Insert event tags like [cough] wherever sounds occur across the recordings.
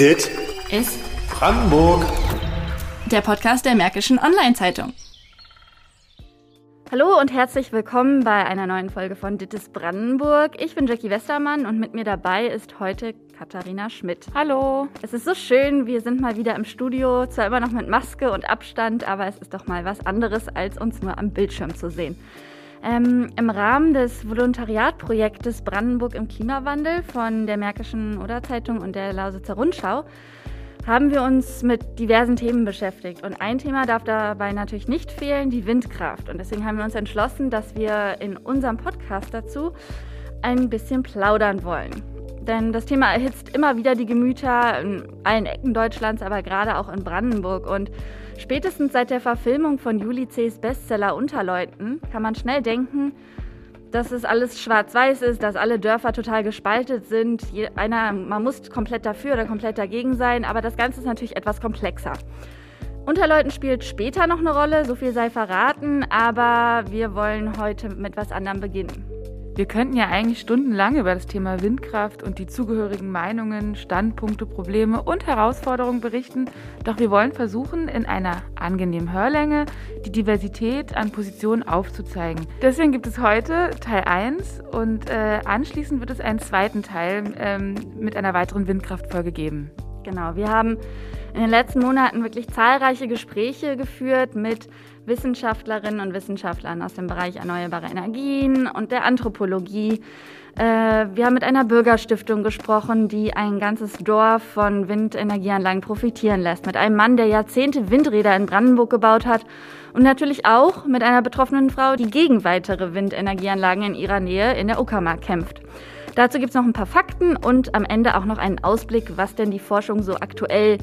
Dit ist Brandenburg. Der Podcast der Märkischen Online-Zeitung. Hallo und herzlich willkommen bei einer neuen Folge von Dittes Brandenburg. Ich bin Jackie Westermann und mit mir dabei ist heute Katharina Schmidt. Hallo. Es ist so schön, wir sind mal wieder im Studio, zwar immer noch mit Maske und Abstand, aber es ist doch mal was anderes, als uns nur am Bildschirm zu sehen. Ähm, Im Rahmen des Volontariatprojektes Brandenburg im Klimawandel von der Märkischen Oder-Zeitung und der Lausitzer Rundschau haben wir uns mit diversen Themen beschäftigt. Und ein Thema darf dabei natürlich nicht fehlen, die Windkraft. Und deswegen haben wir uns entschlossen, dass wir in unserem Podcast dazu ein bisschen plaudern wollen. Denn das Thema erhitzt immer wieder die Gemüter in allen Ecken Deutschlands, aber gerade auch in Brandenburg. Und spätestens seit der Verfilmung von Juli C.'s Bestseller Unterleuten kann man schnell denken, dass es alles schwarz-weiß ist, dass alle Dörfer total gespaltet sind. Einer, man muss komplett dafür oder komplett dagegen sein, aber das Ganze ist natürlich etwas komplexer. Unterleuten spielt später noch eine Rolle, so viel sei verraten, aber wir wollen heute mit was anderem beginnen. Wir könnten ja eigentlich stundenlang über das Thema Windkraft und die zugehörigen Meinungen, Standpunkte, Probleme und Herausforderungen berichten. Doch wir wollen versuchen, in einer angenehmen Hörlänge die Diversität an Positionen aufzuzeigen. Deswegen gibt es heute Teil 1 und äh, anschließend wird es einen zweiten Teil ähm, mit einer weiteren Windkraftfolge geben. Genau, wir haben in den letzten Monaten wirklich zahlreiche Gespräche geführt mit Wissenschaftlerinnen und Wissenschaftlern aus dem Bereich erneuerbare Energien und der Anthropologie. Äh, wir haben mit einer Bürgerstiftung gesprochen, die ein ganzes Dorf von Windenergieanlagen profitieren lässt. Mit einem Mann, der Jahrzehnte Windräder in Brandenburg gebaut hat. Und natürlich auch mit einer betroffenen Frau, die gegen weitere Windenergieanlagen in ihrer Nähe in der Uckermark kämpft. Dazu gibt es noch ein paar Fakten und am Ende auch noch einen Ausblick, was denn die Forschung so aktuell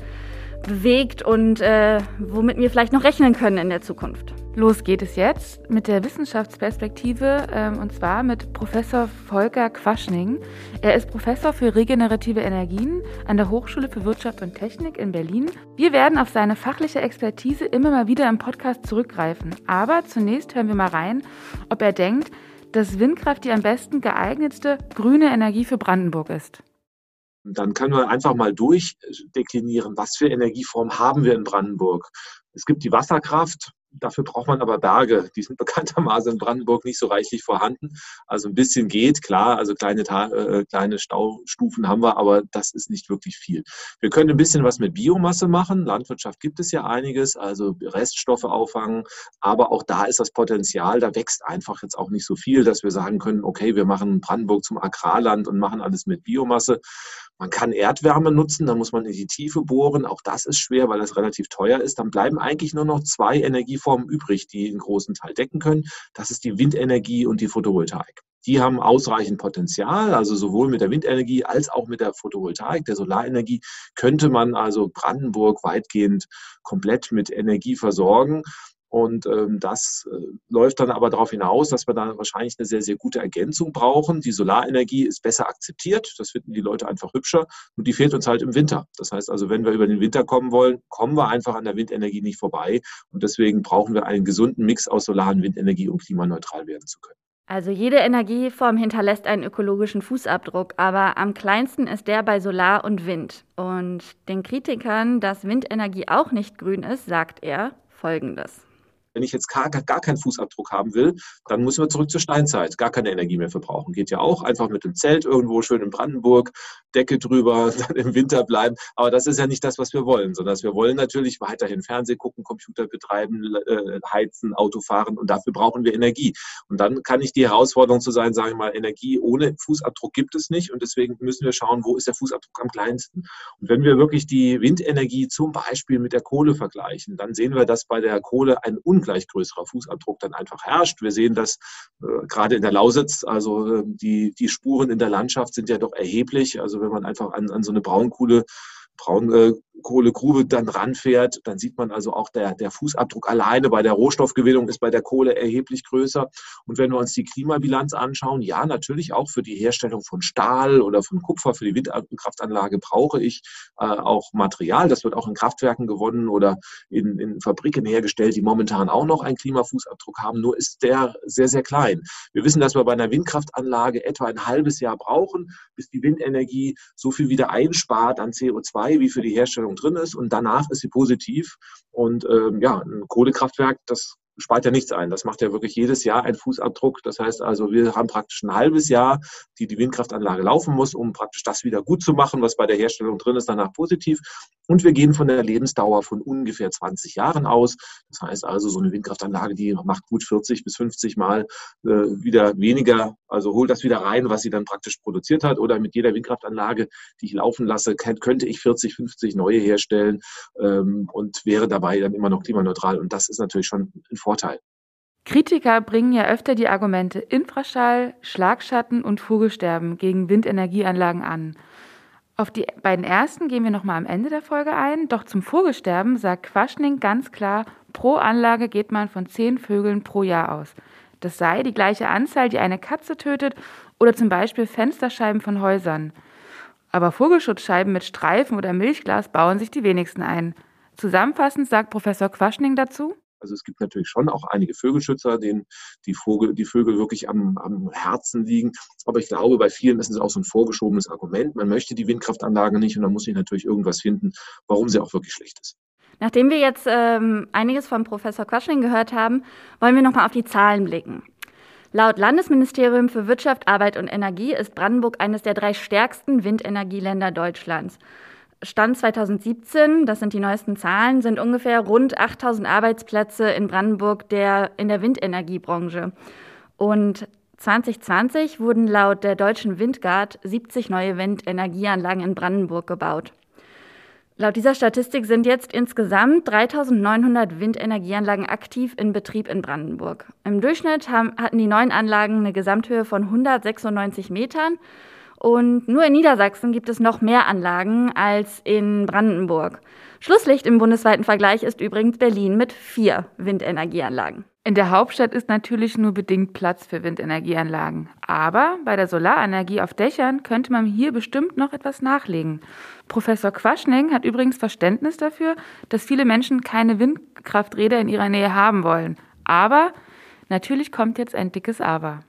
bewegt und äh, womit wir vielleicht noch rechnen können in der Zukunft. Los geht es jetzt mit der Wissenschaftsperspektive ähm, und zwar mit Professor Volker Quaschning. Er ist Professor für regenerative Energien an der Hochschule für Wirtschaft und Technik in Berlin. Wir werden auf seine fachliche Expertise immer mal wieder im Podcast zurückgreifen. Aber zunächst hören wir mal rein, ob er denkt, dass Windkraft die am besten geeignetste grüne Energie für Brandenburg ist. Dann können wir einfach mal durchdeklinieren, was für Energieformen haben wir in Brandenburg. Es gibt die Wasserkraft, Dafür braucht man aber Berge. Die sind [laughs] bekanntermaßen in Brandenburg nicht so reichlich vorhanden. Also ein bisschen geht, klar. Also kleine, äh, kleine Staustufen haben wir, aber das ist nicht wirklich viel. Wir können ein bisschen was mit Biomasse machen. Landwirtschaft gibt es ja einiges, also Reststoffe auffangen. Aber auch da ist das Potenzial, da wächst einfach jetzt auch nicht so viel, dass wir sagen können, okay, wir machen Brandenburg zum Agrarland und machen alles mit Biomasse. Man kann Erdwärme nutzen, da muss man in die Tiefe bohren. Auch das ist schwer, weil das relativ teuer ist. Dann bleiben eigentlich nur noch zwei Energieformen übrig, die einen großen Teil decken können. Das ist die Windenergie und die Photovoltaik. Die haben ausreichend Potenzial, also sowohl mit der Windenergie als auch mit der Photovoltaik, der Solarenergie, könnte man also Brandenburg weitgehend komplett mit Energie versorgen. Und ähm, das äh, läuft dann aber darauf hinaus, dass wir da wahrscheinlich eine sehr, sehr gute Ergänzung brauchen. Die Solarenergie ist besser akzeptiert, das finden die Leute einfach hübscher und die fehlt uns halt im Winter. Das heißt also, wenn wir über den Winter kommen wollen, kommen wir einfach an der Windenergie nicht vorbei und deswegen brauchen wir einen gesunden Mix aus Solar- und Windenergie, um klimaneutral werden zu können. Also jede Energieform hinterlässt einen ökologischen Fußabdruck, aber am kleinsten ist der bei Solar und Wind. Und den Kritikern, dass Windenergie auch nicht grün ist, sagt er Folgendes. Wenn ich jetzt gar, gar keinen Fußabdruck haben will, dann müssen wir zurück zur Steinzeit, gar keine Energie mehr verbrauchen. Geht ja auch, einfach mit dem Zelt irgendwo schön in Brandenburg, Decke drüber, [laughs] dann im Winter bleiben. Aber das ist ja nicht das, was wir wollen, sondern wir wollen natürlich weiterhin Fernsehen gucken, Computer betreiben, äh, heizen, Auto fahren und dafür brauchen wir Energie. Und dann kann nicht die Herausforderung zu sein, sage ich mal, Energie ohne Fußabdruck gibt es nicht und deswegen müssen wir schauen, wo ist der Fußabdruck am kleinsten. Und wenn wir wirklich die Windenergie zum Beispiel mit der Kohle vergleichen, dann sehen wir, dass bei der Kohle ein unglaublich ungleich größerer Fußabdruck dann einfach herrscht. Wir sehen das äh, gerade in der Lausitz, also äh, die, die Spuren in der Landschaft sind ja doch erheblich. Also wenn man einfach an, an so eine Braunkohle Braun, äh, Kohlegrube dann ranfährt, dann sieht man also auch der, der Fußabdruck alleine bei der Rohstoffgewinnung ist bei der Kohle erheblich größer. Und wenn wir uns die Klimabilanz anschauen, ja, natürlich auch für die Herstellung von Stahl oder von Kupfer für die Windkraftanlage brauche ich äh, auch Material. Das wird auch in Kraftwerken gewonnen oder in, in Fabriken hergestellt, die momentan auch noch einen Klimafußabdruck haben. Nur ist der sehr, sehr klein. Wir wissen, dass wir bei einer Windkraftanlage etwa ein halbes Jahr brauchen, bis die Windenergie so viel wieder einspart an CO2 wie für die Herstellung drin ist und danach ist sie positiv. Und ähm, ja, ein Kohlekraftwerk, das spart ja nichts ein. Das macht ja wirklich jedes Jahr einen Fußabdruck. Das heißt also, wir haben praktisch ein halbes Jahr, die die Windkraftanlage laufen muss, um praktisch das wieder gut zu machen, was bei der Herstellung drin ist, danach positiv. Und wir gehen von der Lebensdauer von ungefähr 20 Jahren aus. Das heißt also, so eine Windkraftanlage, die macht gut 40 bis 50 Mal äh, wieder weniger, also holt das wieder rein, was sie dann praktisch produziert hat. Oder mit jeder Windkraftanlage, die ich laufen lasse, könnte ich 40, 50 neue herstellen ähm, und wäre dabei dann immer noch klimaneutral. Und das ist natürlich schon ein Vorteil. Kritiker bringen ja öfter die Argumente Infraschall, Schlagschatten und Vogelsterben gegen Windenergieanlagen an. Auf die beiden ersten gehen wir nochmal am Ende der Folge ein. Doch zum Vogelsterben sagt Quaschning ganz klar, pro Anlage geht man von zehn Vögeln pro Jahr aus. Das sei die gleiche Anzahl, die eine Katze tötet oder zum Beispiel Fensterscheiben von Häusern. Aber Vogelschutzscheiben mit Streifen oder Milchglas bauen sich die wenigsten ein. Zusammenfassend sagt Professor Quaschning dazu. Also es gibt natürlich schon auch einige Vögelschützer, denen die, Vogel, die Vögel wirklich am, am Herzen liegen. Aber ich glaube, bei vielen ist es auch so ein vorgeschobenes Argument. Man möchte die Windkraftanlage nicht und dann muss ich natürlich irgendwas finden, warum sie auch wirklich schlecht ist. Nachdem wir jetzt ähm, einiges von Professor Quaschning gehört haben, wollen wir nochmal auf die Zahlen blicken. Laut Landesministerium für Wirtschaft, Arbeit und Energie ist Brandenburg eines der drei stärksten Windenergieländer Deutschlands. Stand 2017, das sind die neuesten Zahlen, sind ungefähr rund 8000 Arbeitsplätze in Brandenburg der, in der Windenergiebranche. Und 2020 wurden laut der deutschen Windgard 70 neue Windenergieanlagen in Brandenburg gebaut. Laut dieser Statistik sind jetzt insgesamt 3900 Windenergieanlagen aktiv in Betrieb in Brandenburg. Im Durchschnitt haben, hatten die neuen Anlagen eine Gesamthöhe von 196 Metern und nur in Niedersachsen gibt es noch mehr Anlagen als in Brandenburg. Schlusslicht im bundesweiten Vergleich ist übrigens Berlin mit vier Windenergieanlagen. In der Hauptstadt ist natürlich nur bedingt Platz für Windenergieanlagen. Aber bei der Solarenergie auf Dächern könnte man hier bestimmt noch etwas nachlegen. Professor Quaschning hat übrigens Verständnis dafür, dass viele Menschen keine Windkrafträder in ihrer Nähe haben wollen. Aber natürlich kommt jetzt ein dickes Aber.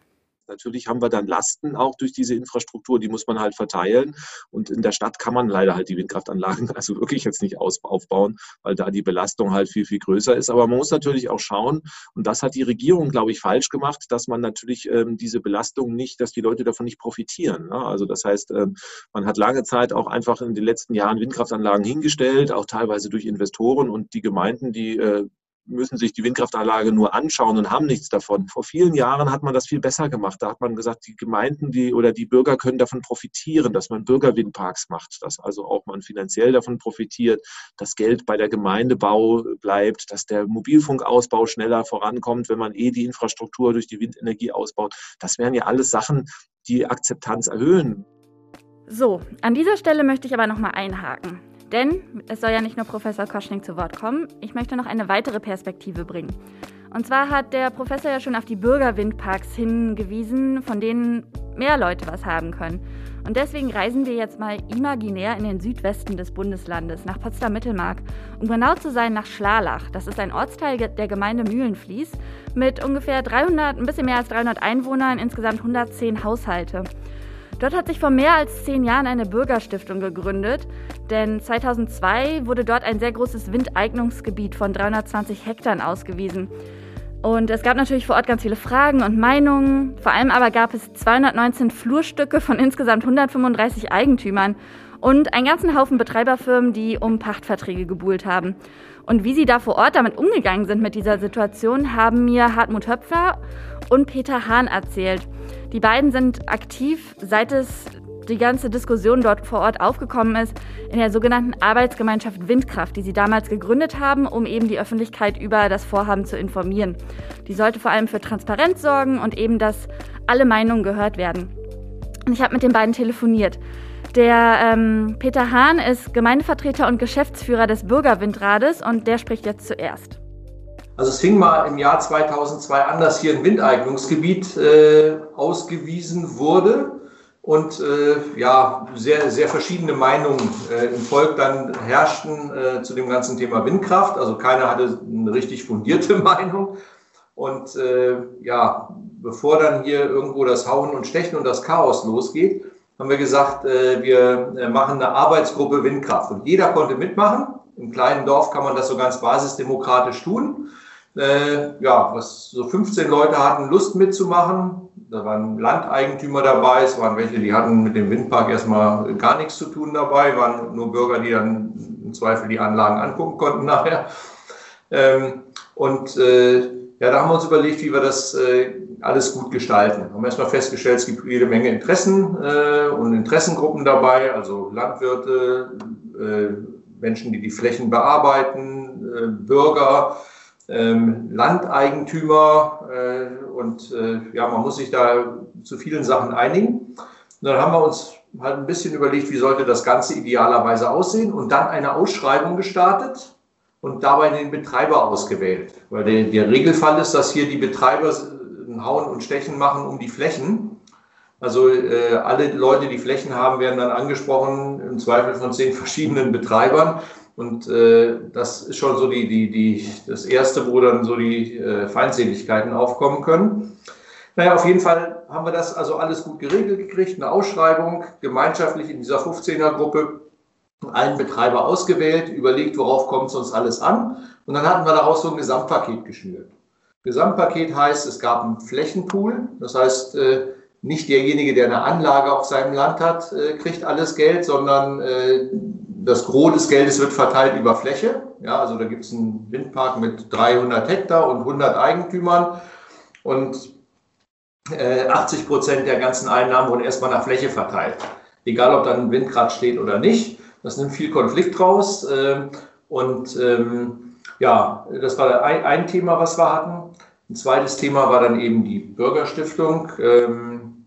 Natürlich haben wir dann Lasten auch durch diese Infrastruktur, die muss man halt verteilen. Und in der Stadt kann man leider halt die Windkraftanlagen [laughs] also wirklich jetzt nicht aufbauen, weil da die Belastung halt viel, viel größer ist. Aber man muss natürlich auch schauen, und das hat die Regierung, glaube ich, falsch gemacht, dass man natürlich ähm, diese Belastung nicht, dass die Leute davon nicht profitieren. Ne? Also das heißt, ähm, man hat lange Zeit auch einfach in den letzten Jahren Windkraftanlagen hingestellt, auch teilweise durch Investoren und die Gemeinden, die äh, müssen sich die Windkraftanlage nur anschauen und haben nichts davon. Vor vielen Jahren hat man das viel besser gemacht. Da hat man gesagt, die Gemeinden die, oder die Bürger können davon profitieren, dass man Bürgerwindparks macht, dass also auch man finanziell davon profitiert, dass Geld bei der Gemeindebau bleibt, dass der Mobilfunkausbau schneller vorankommt, wenn man eh die Infrastruktur durch die Windenergie ausbaut. Das wären ja alles Sachen, die Akzeptanz erhöhen. So, an dieser Stelle möchte ich aber nochmal einhaken. Denn es soll ja nicht nur Professor Koschning zu Wort kommen, ich möchte noch eine weitere Perspektive bringen. Und zwar hat der Professor ja schon auf die Bürgerwindparks hingewiesen, von denen mehr Leute was haben können. Und deswegen reisen wir jetzt mal imaginär in den Südwesten des Bundeslandes, nach Potsdam-Mittelmark, um genau zu sein nach Schlalach. Das ist ein Ortsteil der Gemeinde Mühlenfließ mit ungefähr 300, ein bisschen mehr als 300 Einwohnern, insgesamt 110 Haushalte. Dort hat sich vor mehr als zehn Jahren eine Bürgerstiftung gegründet, denn 2002 wurde dort ein sehr großes Windeignungsgebiet von 320 Hektar ausgewiesen. Und es gab natürlich vor Ort ganz viele Fragen und Meinungen. Vor allem aber gab es 219 Flurstücke von insgesamt 135 Eigentümern und einen ganzen Haufen Betreiberfirmen, die um Pachtverträge gebuhlt haben. Und wie sie da vor Ort damit umgegangen sind mit dieser Situation, haben mir Hartmut Höpfer und Peter Hahn erzählt. Die beiden sind aktiv, seit es die ganze Diskussion dort vor Ort aufgekommen ist, in der sogenannten Arbeitsgemeinschaft Windkraft, die sie damals gegründet haben, um eben die Öffentlichkeit über das Vorhaben zu informieren. Die sollte vor allem für Transparenz sorgen und eben, dass alle Meinungen gehört werden. Und ich habe mit den beiden telefoniert. Der ähm, Peter Hahn ist Gemeindevertreter und Geschäftsführer des Bürgerwindrades und der spricht jetzt zuerst. Also es fing mal im Jahr 2002 an, dass hier ein Windeignungsgebiet äh, ausgewiesen wurde und äh, ja, sehr, sehr verschiedene Meinungen äh, im Volk dann herrschten äh, zu dem ganzen Thema Windkraft. Also keiner hatte eine richtig fundierte [laughs] Meinung. Und äh, ja, bevor dann hier irgendwo das Hauen und Stechen und das Chaos losgeht, haben wir gesagt, äh, wir äh, machen eine Arbeitsgruppe Windkraft. Und jeder konnte mitmachen. Im kleinen Dorf kann man das so ganz basisdemokratisch tun. Äh, ja, was so 15 Leute hatten Lust mitzumachen. Da waren Landeigentümer dabei, es waren welche, die hatten mit dem Windpark erstmal gar nichts zu tun dabei, waren nur Bürger, die dann im Zweifel die Anlagen angucken konnten nachher. Ähm, und äh, ja, da haben wir uns überlegt, wie wir das äh, alles gut gestalten. Wir haben erstmal festgestellt, es gibt jede Menge Interessen äh, und Interessengruppen dabei, also Landwirte, äh, Menschen, die die Flächen bearbeiten, äh, Bürger, ähm, Landeigentümer äh, und äh, ja, man muss sich da zu vielen Sachen einigen. Und dann haben wir uns halt ein bisschen überlegt, wie sollte das Ganze idealerweise aussehen und dann eine Ausschreibung gestartet und dabei den Betreiber ausgewählt. Weil der, der Regelfall ist, dass hier die Betreiber ein Hauen und Stechen machen um die Flächen. Also äh, alle Leute, die Flächen haben, werden dann angesprochen, im Zweifel von zehn verschiedenen Betreibern. Und äh, das ist schon so die, die, die, das Erste, wo dann so die äh, Feindseligkeiten aufkommen können. Naja, auf jeden Fall haben wir das also alles gut geregelt gekriegt, eine Ausschreibung, gemeinschaftlich in dieser 15er-Gruppe, einen Betreiber ausgewählt, überlegt, worauf kommt es uns alles an. Und dann hatten wir daraus so ein Gesamtpaket geschnürt. Gesamtpaket heißt, es gab einen Flächenpool, das heißt, äh, nicht derjenige, der eine Anlage auf seinem Land hat, äh, kriegt alles Geld, sondern äh, das Gros des Geldes wird verteilt über Fläche. Ja, also da gibt es einen Windpark mit 300 Hektar und 100 Eigentümern und äh, 80 Prozent der ganzen Einnahmen wurden erstmal nach Fläche verteilt. Egal, ob dann ein Windrad steht oder nicht. Das nimmt viel Konflikt raus. Äh, und ähm, ja, das war ein, ein, Thema, was wir hatten. Ein zweites Thema war dann eben die Bürgerstiftung, ähm,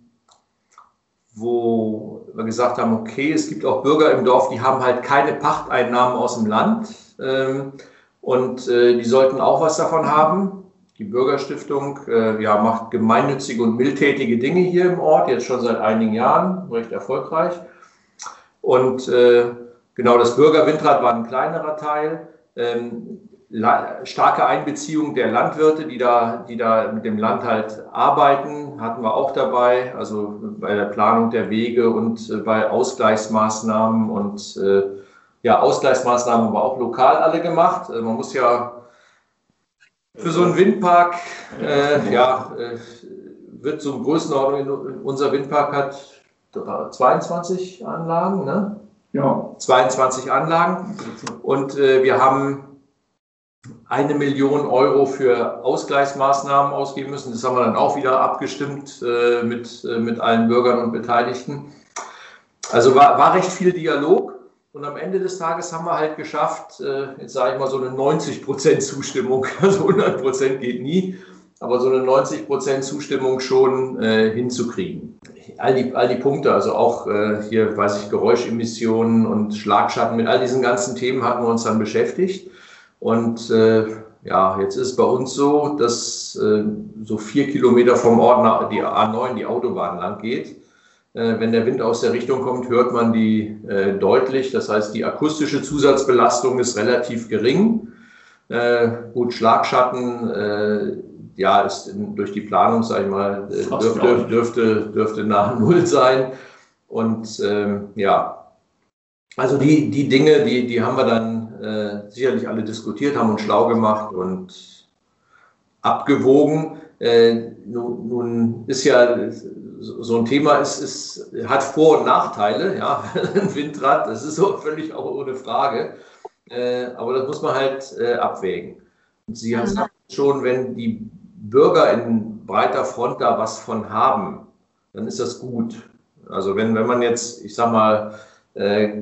wo wir gesagt haben, okay, es gibt auch Bürger im Dorf, die haben halt keine Pachteinnahmen aus dem Land ähm, und äh, die sollten auch was davon haben. Die Bürgerstiftung äh, ja, macht gemeinnützige und mildtätige Dinge hier im Ort, jetzt schon seit einigen Jahren, recht erfolgreich. Und äh, genau, das Bürgerwindrad war ein kleinerer Teil. Ähm, starke Einbeziehung der Landwirte, die da, die da mit dem Land halt arbeiten, hatten wir auch dabei, also bei der Planung der Wege und äh, bei Ausgleichsmaßnahmen und äh, ja, Ausgleichsmaßnahmen haben wir auch lokal alle gemacht. Äh, man muss ja für so einen Windpark, äh, ja, äh, wird so eine Größenordnung, unser Windpark hat 22 Anlagen, ne? Ja. 22 Anlagen. Und wir haben eine Million Euro für Ausgleichsmaßnahmen ausgeben müssen. Das haben wir dann auch wieder abgestimmt äh, mit, äh, mit allen Bürgern und Beteiligten. Also war, war recht viel Dialog. Und am Ende des Tages haben wir halt geschafft, äh, jetzt sage ich mal so eine 90 Prozent Zustimmung. [laughs] Also 100 Prozent geht nie, aber so eine 90 Prozent Zustimmung schon äh, hinzukriegen. All die, all die Punkte, also auch äh, hier, weiß ich, Geräuschemissionen und Schlagschatten, mit all diesen ganzen Themen hatten wir uns dann beschäftigt. Und äh, ja, jetzt ist es bei uns so, dass äh, so vier Kilometer vom Ort nach die A9, die Autobahn lang geht. Äh, wenn der Wind aus der Richtung kommt, hört man die äh, deutlich. Das heißt, die akustische Zusatzbelastung ist relativ gering. Äh, gut, Schlagschatten, äh, ja, ist in, durch die Planung, sage ich mal, äh, dürfte, dürfte, dürfte nach [laughs] Null sein. Und ähm, ja, also die, die Dinge, die, die haben wir dann äh, sicherlich alle diskutiert, haben uns schlau gemacht und abgewogen. Äh, nun, nun, ist ja so ein Thema, ist, ist, hat Vor- und Nachteile, ja, [laughs] ein Windrad, das ist so völlig auch ohne Frage. Äh, aber das muss man halt äh, abwägen. Und Sie haben mhm. schon, wenn die Bürger in breiter Front da was von haben, dann ist das gut. Also wenn, wenn man jetzt, ich sag mal, äh,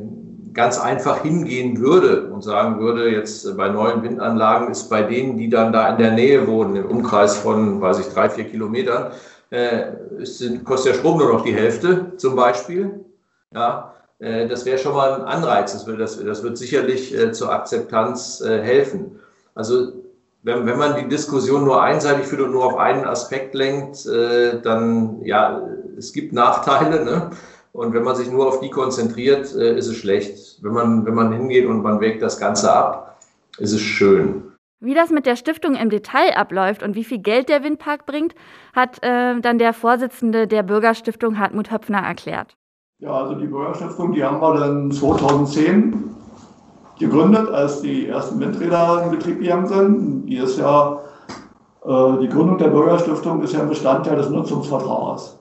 ganz einfach hingehen würde und sagen würde, jetzt bei neuen Windanlagen ist bei denen, die dann da in der Nähe wohnen, im Umkreis von, weiß ich, drei, vier Kilometern, äh, ist, kostet der Strom nur noch die Hälfte zum Beispiel. Ja, äh, das wäre schon mal ein Anreiz. Das wird, das, das wird sicherlich äh, zur Akzeptanz äh, helfen. Also wenn, wenn man die Diskussion nur einseitig führt und nur auf einen Aspekt lenkt, äh, dann ja, es gibt Nachteile. Ne? Und wenn man sich nur auf die konzentriert, äh, ist es schlecht. Wenn man, wenn man hingeht und man wägt das Ganze ab, ist es schön. Wie das mit der Stiftung im Detail abläuft und wie viel Geld der Windpark bringt, hat äh, dann der Vorsitzende der Bürgerstiftung Hartmut Höpfner erklärt. Ja, also die Bürgerstiftung, die haben wir dann 2010 gegründet, als die ersten Windräder in Betrieb gegangen sind. Die ist ja, äh, die Gründung der Bürgerstiftung ist ja ein Bestandteil des Nutzungsvertrages.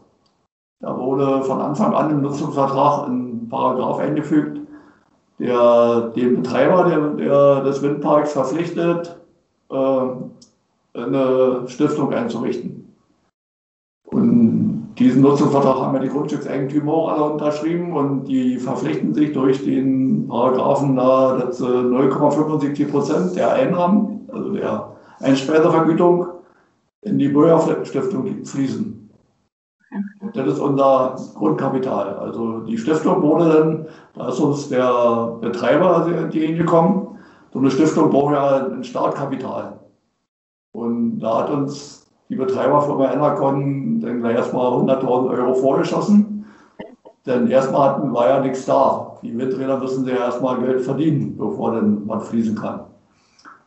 Da wurde von Anfang an im Nutzungsvertrag ein Paragraph eingefügt, der den Betreiber der, der, des Windparks verpflichtet, äh, eine Stiftung einzurichten. Und diesen Nutzungsvertrag haben ja die Grundstückseigentümer auch alle unterschrieben und die verpflichten sich durch den Paragraphen da, dass 0,75 Prozent der Einnahmen, also der Einspeisevergütung, in die Bürgerstiftung fließen. Das ist unser Grundkapital. Also die Stiftung wurde dann, da ist uns der Betreiber entgegengekommen, so eine Stiftung braucht ja ein Startkapital. Und da hat uns die Betreiberfirma Enercon dann gleich erstmal 100.000 Euro vorgeschossen. Denn erstmal hatten, war ja nichts da. Die Windräder müssen ja erstmal Geld verdienen, bevor dann was fließen kann.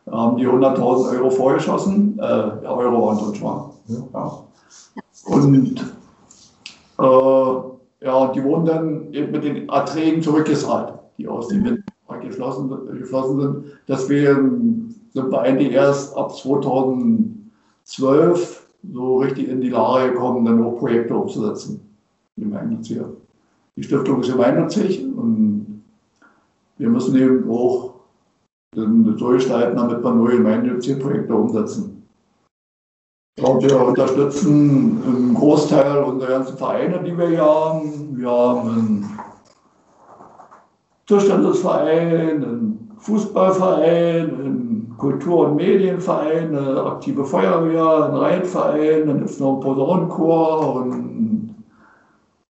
Da haben die 100.000 Euro vorgeschossen, äh, Euro und schon. Ja. Und äh, ja, die wurden dann eben mit den Erträgen zurückgezahlt, die aus dem Wind geschlossen, geschlossen sind. Deswegen sind wir eigentlich erst ab 2012 so richtig in die Lage gekommen, dann auch Projekte umzusetzen. Die Stiftung ist gemeinnützig und wir müssen eben auch so gestalten, damit wir neue gemeinnützige Projekte umsetzen. Und wir unterstützen einen Großteil unserer ganzen Vereine, die wir hier haben. Wir haben einen Tischtennisverein, ein Fußballverein, ein Kultur- und Medienverein, eine aktive Feuerwehr, ein Reitverein, dann ist noch ein Posaunenchor und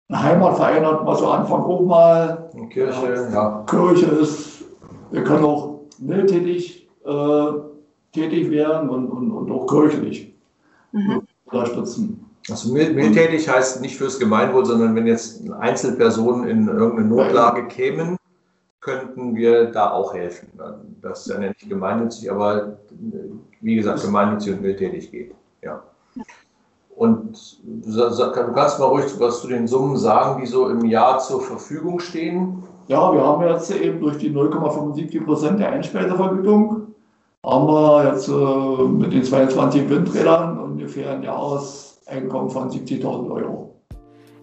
ein Heimatverein hat man so Anfang auch mal. Eine Kirche, ja. Kirche ist, wir können auch mildtätig äh, tätig werden und, und, und auch kirchlich mhm. unterstützen. Also mildtätig heißt nicht fürs Gemeinwohl, sondern wenn jetzt Einzelpersonen in irgendeine Notlage kämen, könnten wir da auch helfen. Das ist ja nicht gemeinnützig, aber wie gesagt, gemeinnützig und mildtätig geht. Ja. Und du kannst mal ruhig was zu den Summen sagen, die so im Jahr zur Verfügung stehen. Ja, wir haben jetzt eben durch die 0,75 Prozent der Einspeisevergütung haben wir jetzt äh, mit den 22 Windrädern ungefähr ein Jahreseinkommen von 70.000 Euro.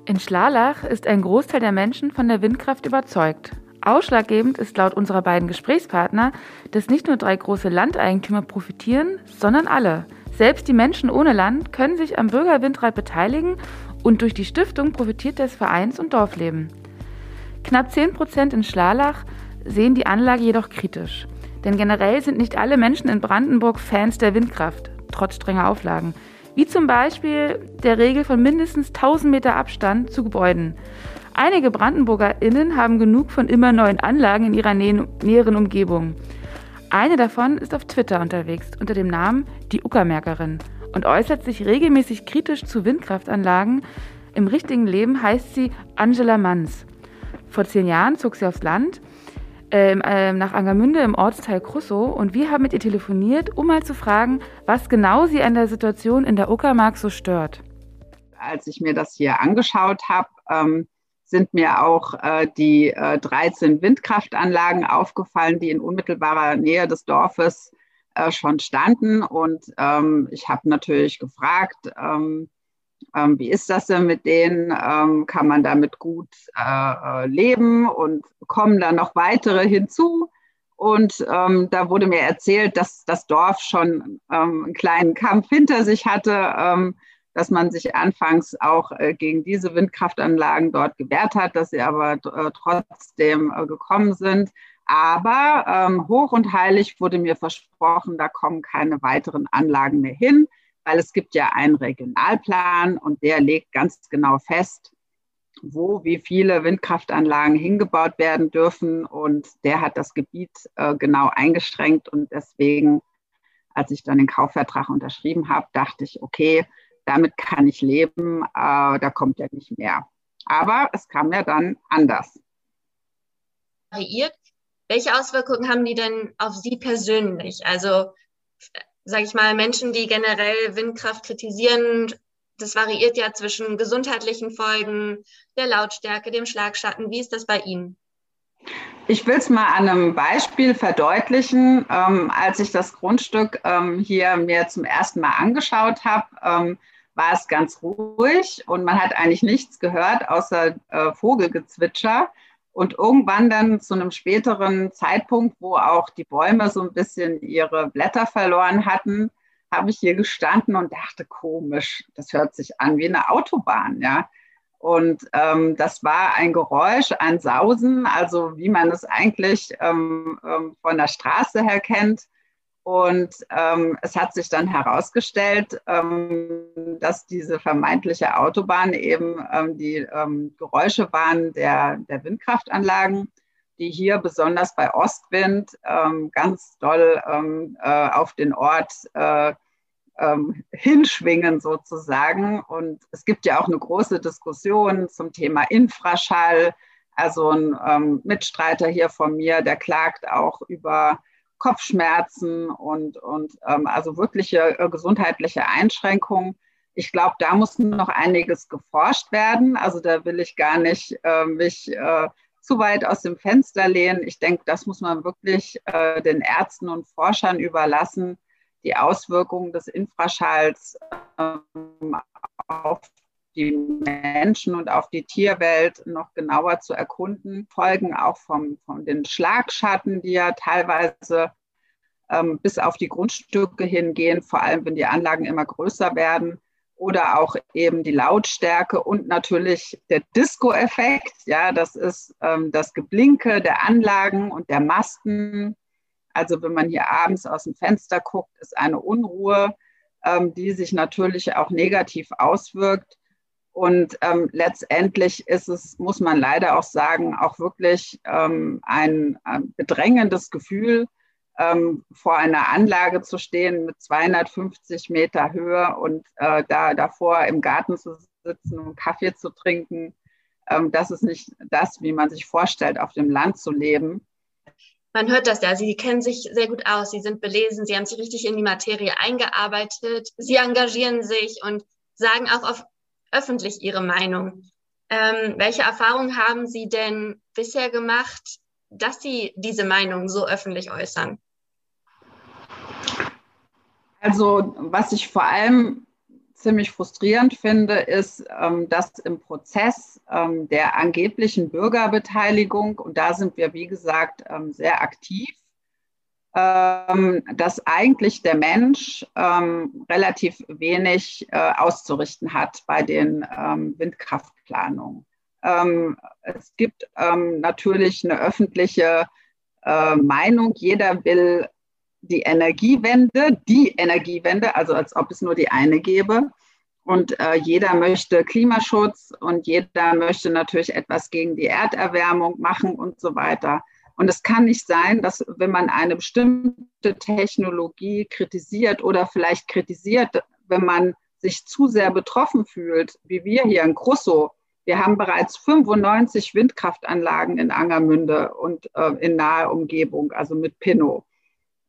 In Schlalach ist ein Großteil der Menschen von der Windkraft überzeugt. Ausschlaggebend ist laut unserer beiden Gesprächspartner, dass nicht nur drei große Landeigentümer profitieren, sondern alle. Selbst die Menschen ohne Land können sich am Bürgerwindrad beteiligen und durch die Stiftung profitiert das Vereins- und Dorfleben. Knapp 10 Prozent in Schlalach sehen die Anlage jedoch kritisch. Denn generell sind nicht alle Menschen in Brandenburg Fans der Windkraft, trotz strenger Auflagen. Wie zum Beispiel der Regel von mindestens 1000 Meter Abstand zu Gebäuden. Einige BrandenburgerInnen haben genug von immer neuen Anlagen in ihrer näheren Umgebung. Eine davon ist auf Twitter unterwegs unter dem Namen Die Uckermerkerin und äußert sich regelmäßig kritisch zu Windkraftanlagen. Im richtigen Leben heißt sie Angela Manns. Vor zehn Jahren zog sie aufs Land äh, nach Angermünde im Ortsteil Krussow und wir haben mit ihr telefoniert, um mal zu fragen, was genau sie an der Situation in der Uckermark so stört. Als ich mir das hier angeschaut habe, ähm, sind mir auch äh, die äh, 13 Windkraftanlagen aufgefallen, die in unmittelbarer Nähe des Dorfes äh, schon standen. Und ähm, ich habe natürlich gefragt, ähm, ähm, wie ist das denn mit denen? Ähm, kann man damit gut äh, äh, leben und kommen da noch weitere hinzu? Und ähm, da wurde mir erzählt, dass das Dorf schon ähm, einen kleinen Kampf hinter sich hatte, ähm, dass man sich anfangs auch äh, gegen diese Windkraftanlagen dort gewehrt hat, dass sie aber äh, trotzdem äh, gekommen sind. Aber ähm, hoch und heilig wurde mir versprochen, da kommen keine weiteren Anlagen mehr hin, weil es gibt ja einen Regionalplan und der legt ganz genau fest, wo wie viele Windkraftanlagen hingebaut werden dürfen. Und der hat das Gebiet äh, genau eingeschränkt. Und deswegen, als ich dann den Kaufvertrag unterschrieben habe, dachte ich, okay, damit kann ich leben, äh, da kommt ja nicht mehr. Aber es kam ja dann anders. Variiert. Welche Auswirkungen haben die denn auf Sie persönlich? Also, sage ich mal, Menschen, die generell Windkraft kritisieren, das variiert ja zwischen gesundheitlichen Folgen, der Lautstärke, dem Schlagschatten. Wie ist das bei Ihnen? Ich will es mal an einem Beispiel verdeutlichen. Ähm, als ich das Grundstück ähm, hier mir zum ersten Mal angeschaut habe, ähm, war es ganz ruhig und man hat eigentlich nichts gehört außer äh, Vogelgezwitscher. Und irgendwann dann zu einem späteren Zeitpunkt, wo auch die Bäume so ein bisschen ihre Blätter verloren hatten, habe ich hier gestanden und dachte, komisch, das hört sich an wie eine Autobahn, ja. Und ähm, das war ein Geräusch, ein Sausen, also wie man es eigentlich ähm, ähm, von der Straße her kennt. Und ähm, es hat sich dann herausgestellt, ähm, dass diese vermeintliche Autobahn eben ähm, die Geräusche waren der, der Windkraftanlagen die hier besonders bei Ostwind ähm, ganz doll ähm, äh, auf den Ort äh, ähm, hinschwingen sozusagen. Und es gibt ja auch eine große Diskussion zum Thema Infraschall. Also ein ähm, Mitstreiter hier von mir, der klagt auch über Kopfschmerzen und, und ähm, also wirkliche äh, gesundheitliche Einschränkungen. Ich glaube, da muss noch einiges geforscht werden. Also da will ich gar nicht äh, mich äh, zu weit aus dem Fenster lehnen. Ich denke, das muss man wirklich äh, den Ärzten und Forschern überlassen, die Auswirkungen des Infraschalls ähm, auf die Menschen und auf die Tierwelt noch genauer zu erkunden. Folgen auch vom, von den Schlagschatten, die ja teilweise ähm, bis auf die Grundstücke hingehen, vor allem wenn die Anlagen immer größer werden oder auch eben die Lautstärke und natürlich der Disco-Effekt. Ja, das ist ähm, das Geblinke der Anlagen und der Masten. Also wenn man hier abends aus dem Fenster guckt, ist eine Unruhe, ähm, die sich natürlich auch negativ auswirkt. Und ähm, letztendlich ist es, muss man leider auch sagen, auch wirklich ähm, ein, ein bedrängendes Gefühl, ähm, vor einer Anlage zu stehen mit 250 Meter Höhe und äh, da davor im Garten zu sitzen und Kaffee zu trinken. Ähm, das ist nicht das, wie man sich vorstellt, auf dem Land zu leben. Man hört das ja, Sie kennen sich sehr gut aus, Sie sind belesen, Sie haben sich richtig in die Materie eingearbeitet, Sie engagieren sich und sagen auch auf, öffentlich Ihre Meinung. Ähm, welche Erfahrungen haben Sie denn bisher gemacht, dass Sie diese Meinung so öffentlich äußern? Also was ich vor allem ziemlich frustrierend finde, ist, ähm, dass im Prozess ähm, der angeblichen Bürgerbeteiligung, und da sind wir, wie gesagt, ähm, sehr aktiv, dass eigentlich der Mensch relativ wenig äh, auszurichten hat bei den Windkraftplanungen. Es gibt natürlich eine öffentliche äh, Meinung, jeder will die Energiewende, die Energiewende, also als ob es nur die eine gäbe. Und äh, jeder möchte Klimaschutz und jeder möchte natürlich etwas gegen die Erderwärmung machen und so weiter. Und es kann nicht sein, dass wenn man eine bestimmte Technologie kritisiert oder vielleicht kritisiert, wenn man sich zu sehr betroffen fühlt, wie wir hier in Crusoe. Wir haben bereits 95 Windkraftanlagen in Angermünde und äh, in naher Umgebung, also mit Pinot.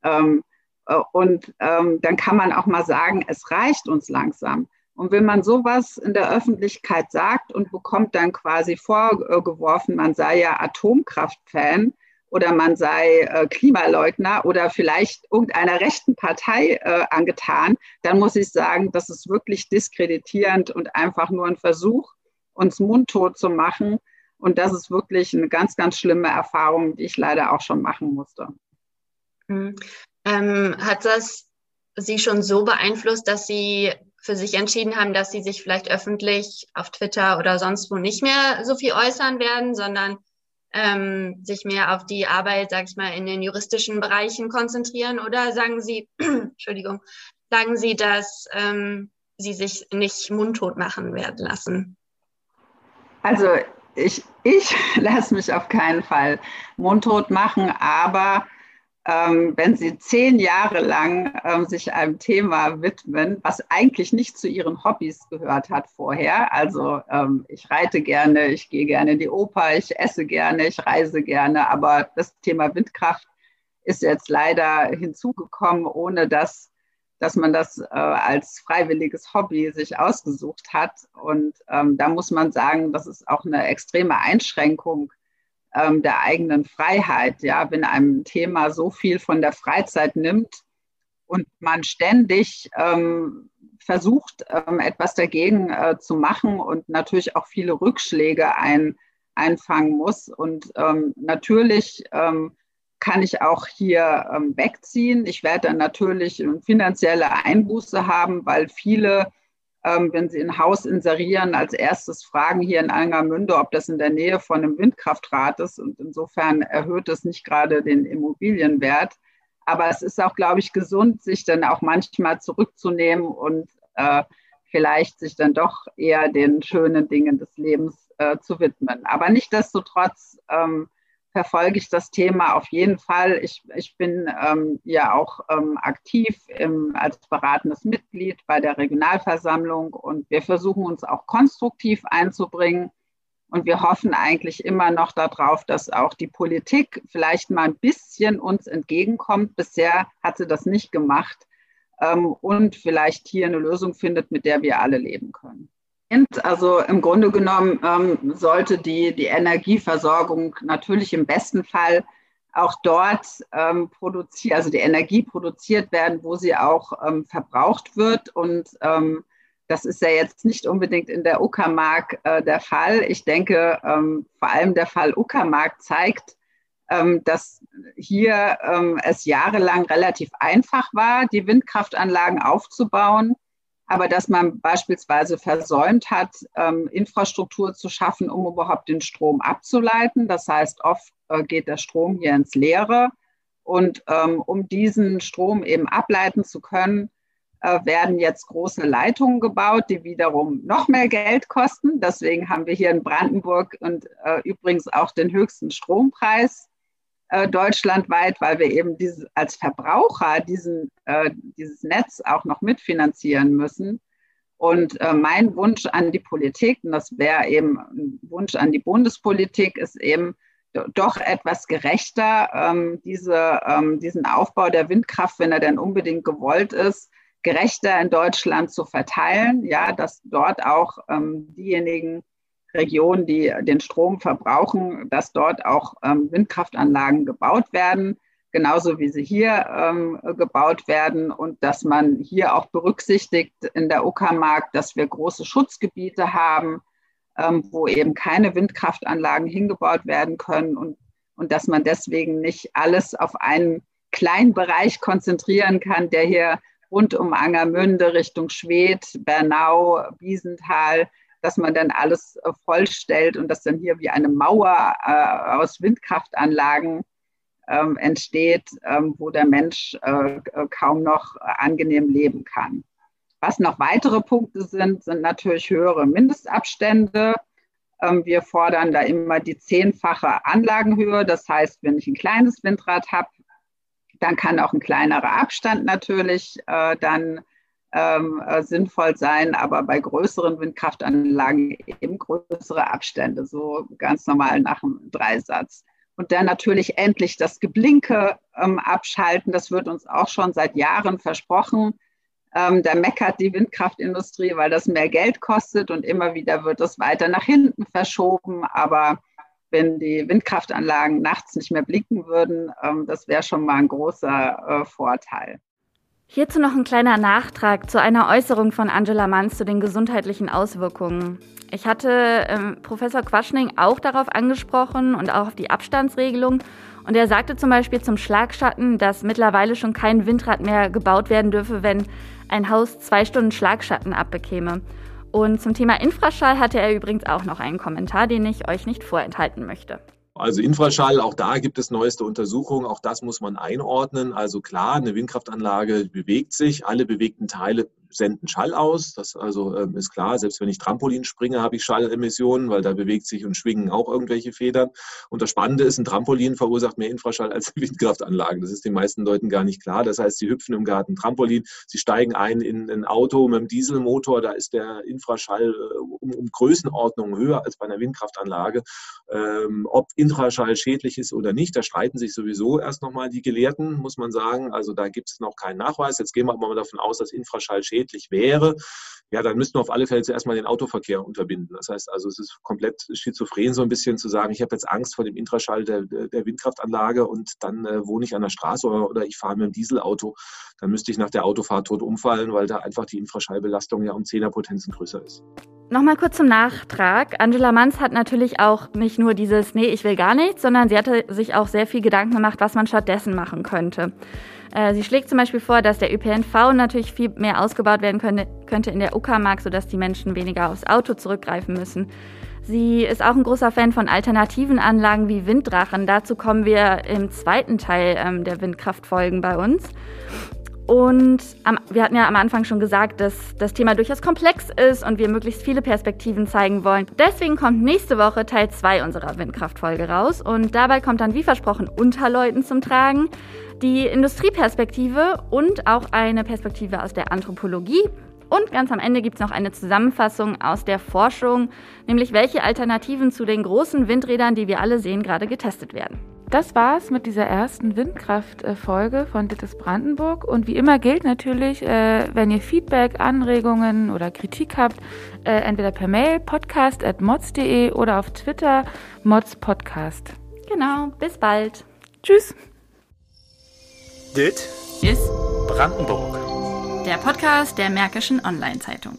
Ähm, äh, und ähm, dann kann man auch mal sagen, es reicht uns langsam. Und wenn man sowas in der Öffentlichkeit sagt und bekommt dann quasi vorgeworfen, man sei ja Atomkraftfan oder man sei äh, Klimaleugner oder vielleicht irgendeiner rechten Partei äh, angetan, dann muss ich sagen, das ist wirklich diskreditierend und einfach nur ein Versuch, uns mundtot zu machen. Und das ist wirklich eine ganz, ganz schlimme Erfahrung, die ich leider auch schon machen musste. Mhm. Ähm, hat das Sie schon so beeinflusst, dass Sie für sich entschieden haben, dass Sie sich vielleicht öffentlich auf Twitter oder sonst wo nicht mehr so viel äußern werden, sondern ähm, sich mehr auf die Arbeit, sag ich mal, in den juristischen Bereichen konzentrieren? Oder sagen Sie, [clears throat] Entschuldigung, sagen Sie, dass ähm, Sie sich nicht mundtot machen werden lassen? Also ich, ich [laughs] lasse mich auf keinen Fall mundtot machen, aber ähm, wenn Sie zehn Jahre lang ähm, sich einem Thema widmen, was eigentlich nicht zu Ihren Hobbys gehört hat vorher. Also ähm, ich reite gerne, ich gehe gerne in die Oper, ich esse gerne, ich reise gerne, aber das Thema Windkraft ist jetzt leider hinzugekommen, ohne dass, dass man das äh, als freiwilliges Hobby sich ausgesucht hat. Und ähm, da muss man sagen, das ist auch eine extreme Einschränkung ähm, der eigenen Freiheit. Ja, wenn einem Thema so viel von der Freizeit nimmt und man ständig ähm, versucht, ähm, etwas dagegen äh, zu machen und natürlich auch viele Rückschläge ein, einfangen muss. Und ähm, natürlich ähm, kann ich auch hier ähm, wegziehen. Ich werde dann natürlich finanzielle Einbuße haben, weil viele ähm, wenn Sie ein Haus inserieren, als erstes fragen hier in Angermünde, ob das in der Nähe von einem Windkraftrad ist. Und insofern erhöht es nicht gerade den Immobilienwert. Aber es ist auch, glaube ich, gesund, sich dann auch manchmal zurückzunehmen und äh, vielleicht sich dann doch eher den schönen Dingen des Lebens äh, zu widmen. Aber nichtdestotrotz ähm, verfolge ich das Thema auf jeden Fall. Ich, ich bin ähm, ja auch ähm, aktiv im, als beratendes Mitglied bei der Regionalversammlung und wir versuchen uns auch konstruktiv einzubringen. Und wir hoffen eigentlich immer noch darauf, dass auch die Politik vielleicht mal ein bisschen uns entgegenkommt. Bisher hat sie das nicht gemacht ähm, und vielleicht hier eine Lösung findet, mit der wir alle leben können. Also im Grunde genommen ähm, sollte die, die Energieversorgung natürlich im besten Fall auch dort ähm, produziert, also die Energie produziert werden, wo sie auch ähm, verbraucht wird. Und ähm, das ist ja jetzt nicht unbedingt in der Uckermark äh, der Fall. Ich denke, ähm, vor allem der Fall Uckermark zeigt, ähm, dass hier es jahrelang relativ einfach war, die Windkraftanlagen aufzubauen aber dass man beispielsweise versäumt hat, ähm, Infrastruktur zu schaffen, um überhaupt den Strom abzuleiten. Das heißt, oft äh, geht der Strom hier ins Leere. Und ähm, um diesen Strom eben ableiten zu können, äh, werden jetzt große Leitungen gebaut, die wiederum noch mehr Geld kosten. Deswegen haben wir hier in Brandenburg und äh, übrigens auch den höchsten Strompreis äh, deutschlandweit, weil wir eben diese, als Verbraucher diesen, äh, dieses Netz auch noch mitfinanzieren müssen. Und äh, mein Wunsch an die Politik, und das wäre eben ein Wunsch an die Bundespolitik, ist eben doch etwas gerechter, ähm, diese, ähm, diesen Aufbau der Windkraft, wenn er denn unbedingt gewollt ist, gerechter in Deutschland zu verteilen, ja, dass dort auch ähm, diejenigen Regionen, die den Strom verbrauchen, dass dort auch ähm, Windkraftanlagen gebaut werden, genauso wie sie hier ähm, gebaut werden und dass man hier auch berücksichtigt in der Uckermark, dass wir große Schutzgebiete haben, ähm, wo eben keine Windkraftanlagen hingebaut werden können und, und dass man deswegen nicht alles auf einen kleinen Bereich konzentrieren kann, der hier rund um Angermünde Richtung Schwedt, Bernau, Biesenthal dass man dann alles äh, vollstellt und dass dann hier wie eine Mauer äh, aus Windkraftanlagen ähm, entsteht, ähm, wo der Mensch äh, äh kaum noch angenehm leben kann. Was noch weitere Punkte sind, sind natürlich höhere Mindestabstände. Ähm, wir fordern da immer die zehnfache Anlagenhöhe. Das heißt, wenn ich ein kleines Windrad habe, dann kann auch ein kleinerer Abstand natürlich äh, dann ähm, äh, sinnvoll sein, aber bei größeren Windkraftanlagen eben größere Abstände, so ganz normal nach dem Dreisatz. Und dann natürlich endlich das Geblinke ähm, abschalten. Das wird uns auch schon seit Jahren versprochen. Ähm, da meckert die Windkraftindustrie, weil das mehr Geld kostet und immer wieder wird es weiter nach hinten verschoben. Aber wenn die Windkraftanlagen nachts nicht mehr blinken würden, ähm, das wäre schon mal ein großer äh, Vorteil. Hierzu noch ein kleiner Nachtrag zu einer Äußerung von Angela Manns zu den gesundheitlichen Auswirkungen. Ich hatte ähm, Professor Quaschning auch darauf angesprochen und auch auf die Abstandsregelung. Und er sagte zum Beispiel zum Schlagschatten, dass mittlerweile schon kein Windrad mehr gebaut werden dürfe, wenn ein Haus zwei Stunden Schlagschatten abbekäme. Und zum Thema Infraschall hatte er übrigens auch noch einen Kommentar, den ich euch nicht vorenthalten möchte. Also Infraschall, auch da gibt es neueste Untersuchungen, auch das muss man einordnen. Also klar, eine Windkraftanlage bewegt sich, alle bewegten Teile senden Schall aus. Das also ähm, ist klar. Selbst wenn ich Trampolin springe, habe ich Schallemissionen, weil da bewegt sich und schwingen auch irgendwelche Federn. Und das Spannende ist, ein Trampolin verursacht mehr Infraschall als [laughs] Windkraftanlagen. Das ist den meisten Leuten gar nicht klar. Das heißt, sie hüpfen im Garten Trampolin, sie steigen ein in ein Auto mit einem Dieselmotor. Da ist der Infraschall äh, um, um Größenordnungen höher als bei einer Windkraftanlage. Ähm, ob Infraschall schädlich ist oder nicht, da streiten sich sowieso erst nochmal die Gelehrten, muss man sagen. Also da gibt es noch keinen Nachweis. Jetzt gehen wir aber mal davon aus, dass Infraschall schädlich wäre. Ja, dann müssten wir auf alle Fälle zuerst mal den Autoverkehr unterbinden. Das heißt also, es ist komplett schizophren, so ein bisschen zu sagen, ich habe jetzt Angst vor dem Infraschall der, der Windkraftanlage und dann äh, wohne ich an der Straße oder, oder ich fahre mit dem Dieselauto. Dann müsste ich nach der Autofahrt tot umfallen, weil da einfach die Infraschallbelastung ja um Zehnerpotenzen größer ist. Nochmal kurz zum Nachtrag. Angela Manz hat natürlich auch nicht nur dieses Nee, ich will gar nichts, sondern sie hatte sich auch sehr viel Gedanken gemacht, was man stattdessen machen könnte. Äh, sie schlägt zum Beispiel vor, dass der ÖPNV natürlich viel mehr ausgebaut werden könnte, könnte in der Uckermark, sodass die Menschen weniger aufs Auto zurückgreifen müssen. Sie ist auch ein großer Fan von alternativen Anlagen wie Winddrachen. Dazu kommen wir im zweiten Teil ähm, der Windkraftfolgen bei uns. Und am, wir hatten ja am Anfang schon gesagt, dass das Thema durchaus komplex ist und wir möglichst viele Perspektiven zeigen wollen. Deswegen kommt nächste Woche Teil 2 unserer Windkraftfolge raus und dabei kommt dann wie versprochen Unterleuten zum Tragen, die Industrieperspektive und auch eine Perspektive aus der Anthropologie. Und ganz am Ende gibt es noch eine Zusammenfassung aus der Forschung, nämlich welche Alternativen zu den großen Windrädern, die wir alle sehen, gerade getestet werden. Das war's mit dieser ersten Windkraft-Folge von Dittes Brandenburg. Und wie immer gilt natürlich, äh, wenn ihr Feedback, Anregungen oder Kritik habt, äh, entweder per Mail podcast.mods.de oder auf Twitter modspodcast. Genau, bis bald. Tschüss. Dit ist Brandenburg. Der Podcast der Märkischen Online-Zeitung.